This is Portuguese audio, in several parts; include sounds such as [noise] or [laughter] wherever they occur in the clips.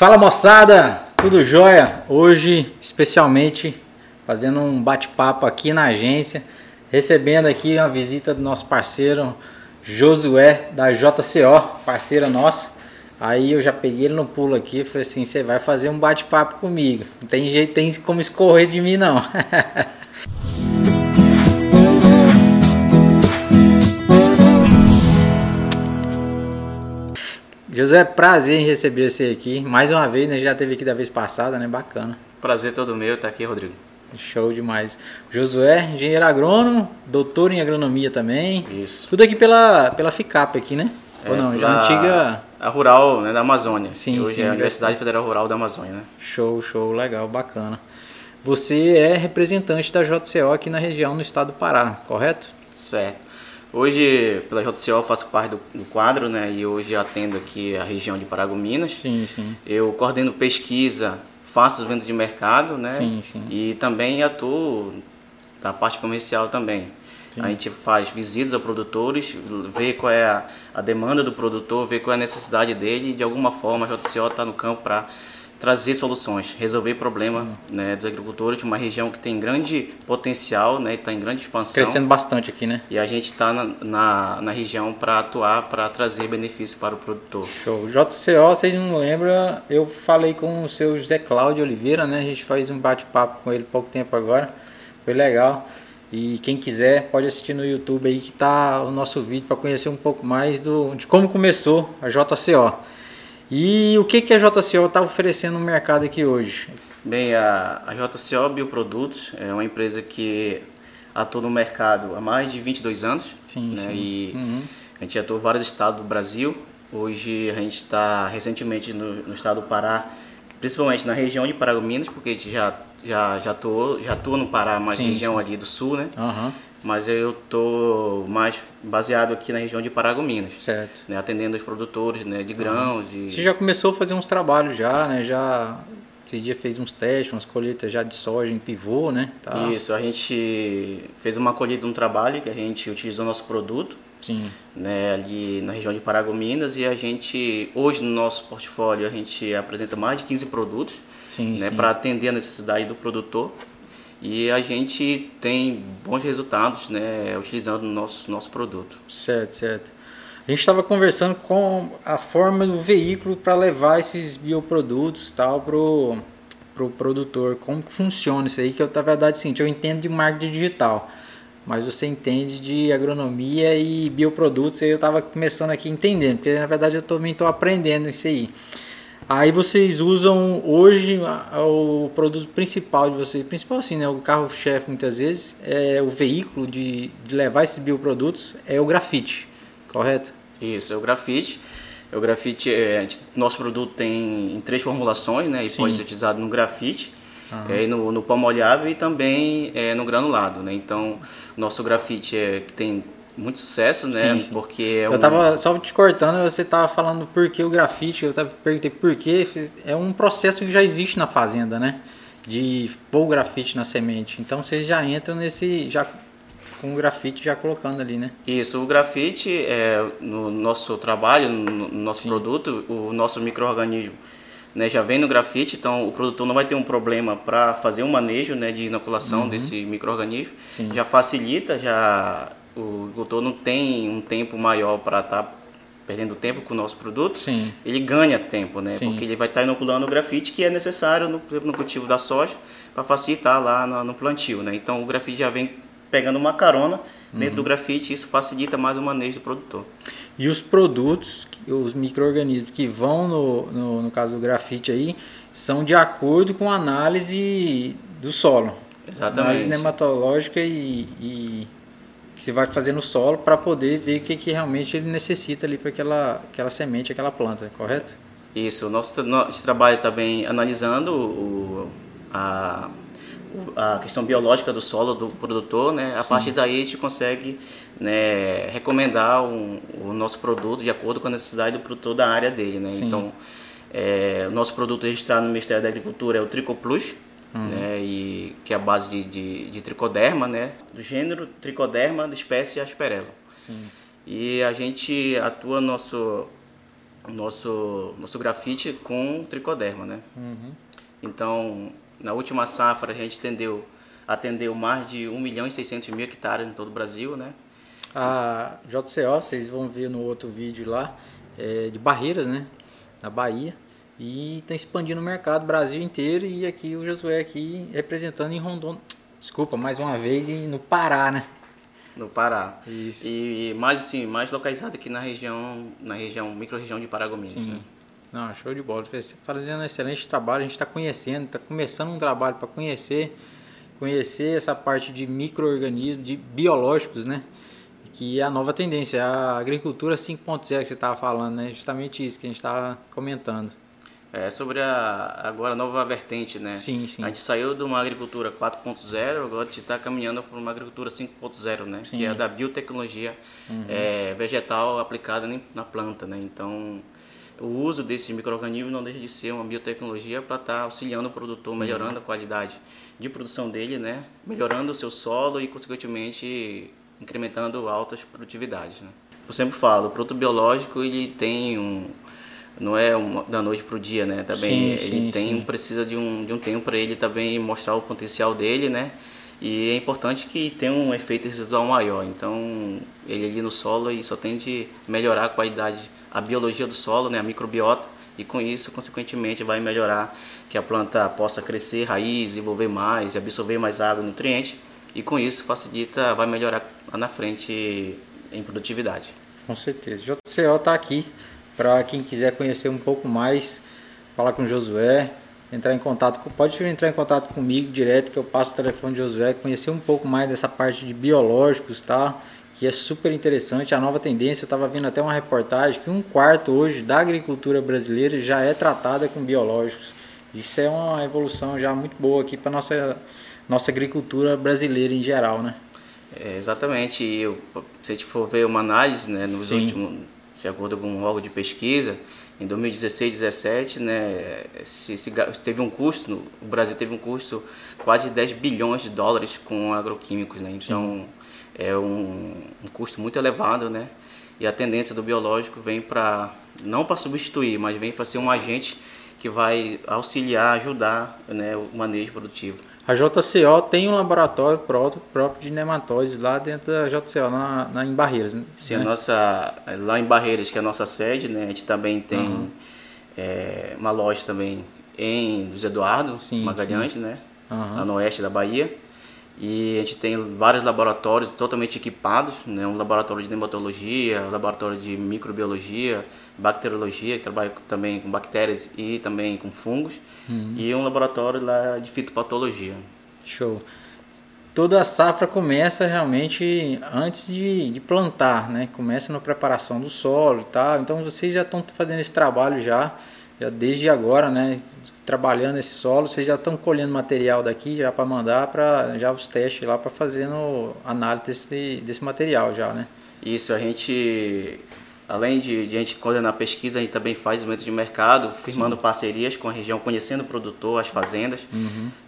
Fala moçada, tudo jóia? Hoje, especialmente, fazendo um bate-papo aqui na agência, recebendo aqui uma visita do nosso parceiro Josué da JCO, parceira nossa. Aí eu já peguei ele no pulo aqui e falei assim: você vai fazer um bate-papo comigo. Não tem jeito, tem como escorrer de mim não. [laughs] José, prazer em receber você aqui. Mais uma vez, né? Já teve aqui da vez passada, né? Bacana. Prazer todo meu estar aqui, Rodrigo. Show demais. Josué, engenheiro agrônomo, doutor em agronomia também. Isso. Tudo aqui pela, pela FICAP aqui, né? É, Ou não? Já pela- antiga. A Rural né, da Amazônia. Sim, Hoje sim, é a Universidade Federal Rural da Amazônia, né? Show, show, legal, bacana. Você é representante da JCO aqui na região, no estado do Pará, correto? Certo. Hoje, pela JCO, eu faço parte do, do quadro, né? E hoje atendo aqui a região de Paragominas. Sim, sim. Eu coordeno pesquisa, faço as vendas de mercado, né? Sim, sim. E também atuo na parte comercial também. Sim. A gente faz visitas a produtores, vê qual é a, a demanda do produtor, vê qual é a necessidade dele e de alguma forma a JCO está no campo para trazer soluções, resolver problema né, dos agricultores de uma região que tem grande potencial, né, está em grande expansão. Crescendo bastante aqui, né? E a gente está na, na, na região para atuar, para trazer benefício para o produtor. Show. JCO, vocês não lembram, eu falei com o seu José Cláudio Oliveira, né? A gente faz um bate-papo com ele pouco tempo agora. Foi legal. E quem quiser pode assistir no YouTube aí que tá o nosso vídeo para conhecer um pouco mais do, de como começou a JCO. E o que, que a JCO está oferecendo no mercado aqui hoje? Bem, a, a JCO Bioprodutos é uma empresa que atua no mercado há mais de 22 anos. Sim, né? sim. E Uhum. a gente atua em vários estados do Brasil. Hoje a gente está recentemente no, no estado do Pará, principalmente na região de Paragominas, porque a gente já, já, já, atuou, já atua no Pará, mas Sim, região sim. ali do sul, né? Aham, Mas eu tô mais baseado aqui na região de Paragominas, certo. né? atendendo os produtores né? de grãos. E... Você já começou a fazer uns trabalhos já, né? Já esse dia fez uns testes, umas colheitas já de soja em pivô, né? Tá. Isso, a gente fez uma colheita de um trabalho que a gente utilizou nosso produto, Sim. né, ali na região de Paragominas e a gente, hoje no nosso portfólio, a gente apresenta mais de 15 produtos, Sim, né, para atender a necessidade do produtor e a gente tem bons resultados, né, utilizando o nosso, nosso produto. Certo, certo. A gente estava conversando com a forma do veículo para levar esses bioprodutos tal pro pro produtor. Como que funciona isso aí? Que eu, na verdade, sim, eu entendo de marketing digital, mas você entende de agronomia e bioprodutos. Aí eu estava começando aqui entendendo, porque na verdade eu também estou aprendendo isso aí. Aí vocês usam hoje o produto principal de vocês, principal assim, né? O carro-chefe muitas vezes é o veículo de, de levar esses bioprodutos é o grafite, correto? Isso, é o grafite. O grafite, é, nosso produto tem em três formulações, né, e Sim. pode ser utilizado no grafite, Aham. é, no, no pó molhável e também é, no granulado, né. Então, nosso grafite é, que tem muito sucesso, né, Sim, sim. porque é Eu um- tava só te cortando, você tava falando por que o grafite, eu tava perguntei por quê, é um processo que já existe na fazenda, né? De pôr o grafite na semente. Então vocês já entram nesse já com o grafite já colocando ali, né? Isso, o grafite, é, no nosso trabalho, no no nosso Sim. produto, o nosso microorganismo né, já vem no grafite, então o produtor não vai ter um problema para fazer um manejo né, de inoculação desse microorganismo. Uhum. Já facilita, já o agricultor não tem um tempo maior para estar perdendo tempo com o nosso produto. Sim. Ele ganha tempo, né? Sim. Porque ele vai estar inoculando o grafite que é necessário no, no cultivo da soja para facilitar lá no, no plantio, né? Então o grafite já vem pegando uma carona dentro Uhum. do grafite isso facilita mais o manejo do produtor. E os produtos, os micro-organismos que vão no, no, no caso do grafite aí, são de acordo com a análise do solo. Exatamente. Análise nematológica e, e que você vai fazer no solo para poder ver o que, que realmente ele necessita ali para aquela, aquela semente, aquela planta, correto? Isso, o nosso, nosso trabalho também analisando o, a, a questão biológica do solo do produtor, né? A Sim. partir daí a gente consegue né, recomendar um- o nosso produto de acordo com a necessidade do produtor da área dele, né? Sim. Então, é, o nosso produto registrado no Ministério da Agricultura é o Tricoplus, Uhum. né? E, que é a base de, de, de tricoderma, né? Do gênero tricoderma da espécie Asperella. Sim. E a gente atua nosso nosso, nosso grafite com tricoderma, né? Uhum. Então, na última safra a gente atendeu, atendeu mais de 1 milhão e 600 mil hectares em todo o Brasil, né? A JCO, vocês vão ver no outro vídeo lá, é de Barreiras, né? Na Bahia. E está expandindo o mercado Brasil inteiro e aqui o Josué aqui representando em Rondônia. Desculpa, mais uma vez no Pará, né? No Pará. Isso. E, e mais assim, mais localizado aqui na região, na região, micro-região de Paragominas, Sim. né? Não, show de bola. Você fazendo um excelente trabalho, a gente está conhecendo, está começando um trabalho para conhecer, conhecer essa parte de micro-organismos, de biológicos, né? Que é a nova tendência, a agricultura 5.0 que você estava falando, né? Justamente isso que a gente estava comentando. É sobre a agora a nova vertente, né? Sim, sim. A gente saiu de uma agricultura 4.0, agora a gente está caminhando para uma agricultura 5.0, né? Sim. Que é da biotecnologia é, vegetal aplicada na planta, né? Então, o uso desses micro-organismos não deixa de ser uma biotecnologia para estar auxiliando o produtor, melhorando a qualidade de produção dele, né? Melhorando o seu solo e, consequentemente, incrementando altas produtividades, né? Eu sempre falo, o produto biológico, ele tem um não é uma, da noite para o dia, né? Também Sim, ele sim, tem sim. precisa de um, de um tempo para ele também mostrar o potencial dele, né? E é importante que tenha um efeito residual maior. Então, ele ali no solo e só tende a melhorar a qualidade, a biologia do solo, né? A microbiota. E com isso, consequentemente, vai melhorar que a planta possa crescer, raiz, desenvolver mais, absorver mais água nutrientes. E com isso, facilita, vai melhorar lá na frente em produtividade. Com certeza. JCO está aqui para quem quiser conhecer um pouco mais, falar com o Josué, entrar em contato, com, pode entrar em contato comigo direto que eu passo o telefone de Josué, conhecer um pouco mais dessa parte de biológicos, tá? Que é super interessante, a nova tendência, eu estava vendo até uma reportagem que um quarto hoje da agricultura brasileira já é tratada com biológicos. Isso é uma evolução já muito boa aqui para nossa nossa agricultura brasileira em geral, né? É, exatamente. Eu, se a gente for ver uma análise, né, nos Sim. últimos, de acordo com um órgão de pesquisa, em 2016, 2017, né, se, se teve um custo, o Brasil teve um custo quase de 10 bilhões de dólares com agroquímicos, né? Então é um, um custo muito elevado, né? E a tendência do biológico vem para não para substituir, mas vem para ser um agente que vai auxiliar, ajudar, né, o manejo produtivo. A JCO tem um laboratório próprio, próprio de nematóides lá dentro da JCO, na, na, em Barreiras. né? Sim, a nossa, lá em Barreiras, que é a nossa sede, né? A gente também tem Uhum. é, uma loja também em José Eduardo Sim, Magalhães, né? Aham. Lá no oeste da Bahia. E a gente tem vários laboratórios totalmente equipados, né? Um laboratório de nematologia, um laboratório de microbiologia, bacteriologia, que trabalha também com bactérias e também com fungos, Uhum. e um laboratório lá de fitopatologia. Show. Toda a safra começa realmente antes de, de plantar, né? Começa na preparação do solo e tal. Então vocês já estão fazendo esse trabalho já, já desde agora, né? Trabalhando esse solo, vocês já estão colhendo material daqui já para mandar para já os testes lá para fazendo análise desse, desse material já, né? Isso, a gente, além de, de a gente coordenar a pesquisa, a gente também faz desenvolvimento de mercado, firmando parcerias com a região, conhecendo o produtor, as fazendas,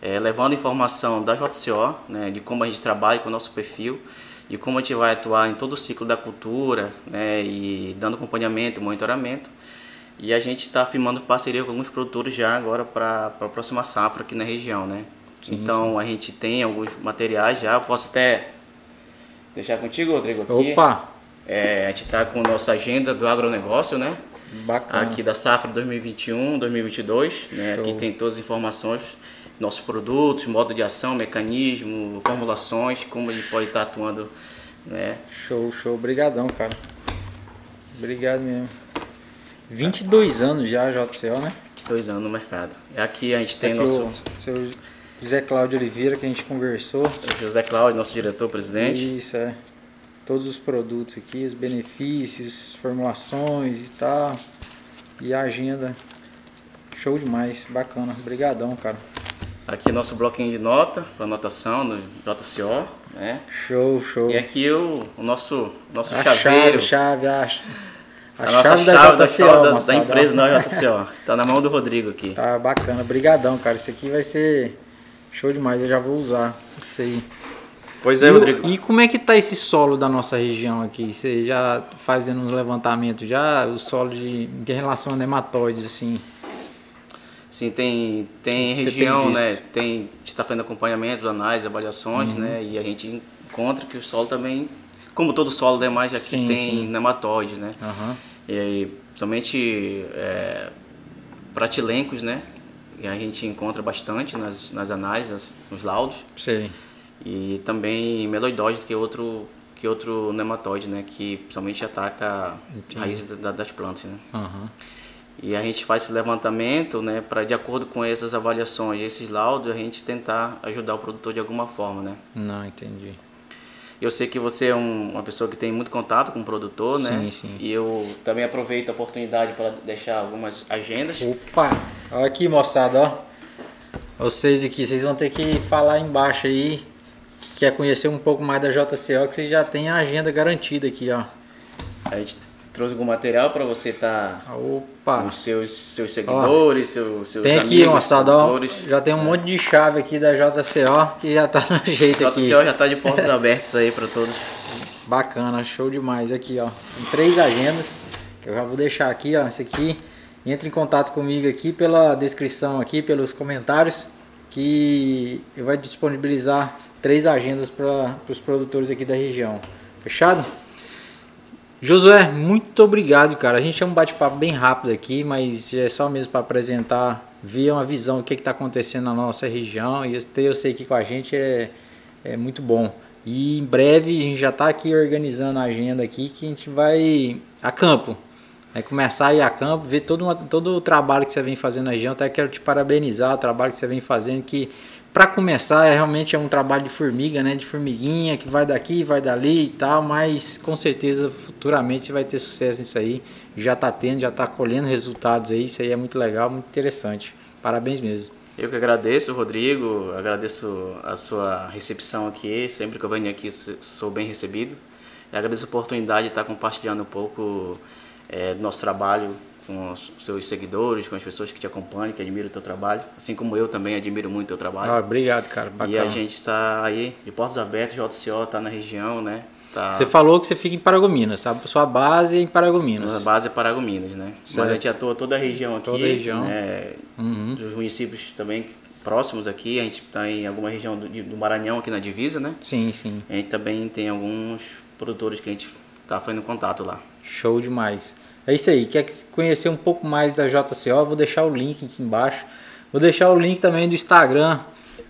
eh, levando informação da JCO, né, de como a gente trabalha com o nosso perfil e como a gente vai atuar em todo o ciclo da cultura, né, e dando acompanhamento, monitoramento. E a gente está firmando parceria com alguns produtores já agora para a próxima safra aqui na região, né? então a gente tem alguns materiais já, posso até deixar contigo, Rodrigo, aqui. Opa, É, a gente está com nossa agenda do agronegócio, né? bacana. Aqui da safra 2021, 2022, né? Show. Aqui tem todas as informações, nossos produtos, modo de ação, mecanismo, formulações, como ele pode estar atuando, né? Show, show. Obrigadão, cara. Obrigado mesmo. 22 anos já, JCO, né? De dois anos no mercado. Aqui a gente tem Aqui nosso o seu José Cláudio Oliveira, que a gente conversou. José Cláudio, nosso diretor-presidente. Isso, é. Todos os produtos aqui, os benefícios, formulações e tal. E a agenda. Show demais, bacana. Obrigadão, cara. Aqui nosso bloquinho de nota, para anotação do JCO, né? Show, show. E aqui o, o nosso, nosso a chaveiro. chave, chave, a, a, A, nossa chave, da, JCO, da, da empresa da JCO. Tá na mão do Rodrigo aqui. Tá bacana, brigadão, cara. Isso aqui vai ser show demais. Eu já vou usar isso aí. Pois é, e, Rodrigo. E como é que tá esse solo da nossa região aqui? Você já fazendo uns levantamentos já, o solo de, de relação a nematóides, assim? Sim, tem, tem Você região, tem né? Tem, a gente está fazendo acompanhamento, análise, avaliações, Uhum. né? E a gente encontra que o solo também, como todo solo demais aqui Sim, tem sim. nematóide, né? Aham. E aí, somente é, pratilencos, né? E a gente encontra bastante nas, nas análises, nos laudos. Sei. E também meloidóides, que é outro, que é outro nematóide, né? Que somente ataca Entendi. raízes da- das plantas, né? Aham. E a gente faz esse levantamento, né, para de acordo com essas avaliações, esses laudos, a gente tentar ajudar o produtor de alguma forma, né? Não, entendi. Eu sei que você é um- uma pessoa que tem muito contato com o produtor, né? Sim, sim. E eu também aproveito a oportunidade para deixar algumas agendas. Opa! Olha aqui, moçada, ó. Vocês aqui, vocês vão ter que falar embaixo aí. Que quer conhecer um pouco mais da JCO, que vocês já tem a agenda garantida aqui, ó. A gente trouxe algum material para você estar Opa! com os seus, seus seguidores, seus, seus Tem amigos, aqui, moçada, ó. Já tem um monte de chave aqui da JCO que já tá no jeito aqui. JCO já está de portas abertas aí para todos. Bacana, show demais aqui, ó. Tem três agendas que eu já vou deixar aqui, ó. Esse aqui, entre em contato comigo aqui pela descrição aqui, pelos comentários, que eu vou disponibilizar três agendas para os produtores aqui da região. Fechado? Josué, muito obrigado, cara. A gente é um bate-papo bem rápido aqui, mas é só mesmo para apresentar, ver uma visão do que está acontecendo na nossa região e ter sei que com a gente é, é muito bom. E em breve a gente já está aqui organizando a agenda aqui que a gente vai a campo. Vai começar a ir a campo, ver todo, uma- todo o trabalho que você vem fazendo na região. Até quero te parabenizar o trabalho que você vem fazendo, que para começar é realmente é um trabalho de formiga, né? De formiguinha, que vai daqui, vai dali e tal, mas com certeza futuramente vai ter sucesso nisso aí. Já está tendo, já está colhendo resultados aí. Isso aí é muito legal, muito interessante. Parabéns mesmo. Eu que agradeço, Rodrigo, agradeço a sua recepção aqui. Sempre que eu venho aqui, sou- bem recebido. Agradeço a oportunidade de estar compartilhando um pouco eh, do nosso trabalho com os seus seguidores, com as pessoas que te acompanham, que admiram o teu trabalho. Assim como eu também admiro muito o teu trabalho. Ah, obrigado, cara. e Bacana. a gente está aí de portas abertas, JCO está na região, né? Tá Você falou que você fica em Paragominas, sabe? Sua base é em na Paragominas. base é Paragominas, né? Certo. Mas a gente atua toda a região aqui. Toda a região. né? Uhum. dos municípios também próximos aqui. A gente está em alguma região do, do Maranhão, aqui na divisa, né? Sim, sim. A gente também tem alguns produtores que a gente está fazendo contato lá. Show demais. É isso aí. Quer conhecer um pouco mais da JCO? Vou deixar o link aqui embaixo. Vou deixar o link também do Instagram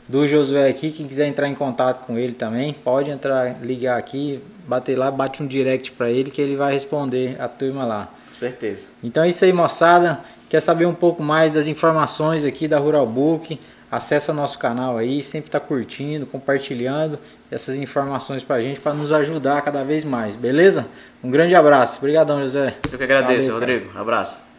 do Josué aqui. Quem quiser entrar em contato com ele também, pode entrar, ligar aqui, bater lá, bate um direct para ele que ele vai responder a turma lá. Com certeza. Então é isso aí, moçada. Quer saber um pouco mais das informações aqui da Rural Book? Acesse nosso canal aí, sempre está curtindo, compartilhando essas informações pra gente para nos ajudar cada vez mais, beleza? Um grande abraço. Obrigadão, José. Eu que agradeço, Valeu, cara. Rodrigo. Abraço.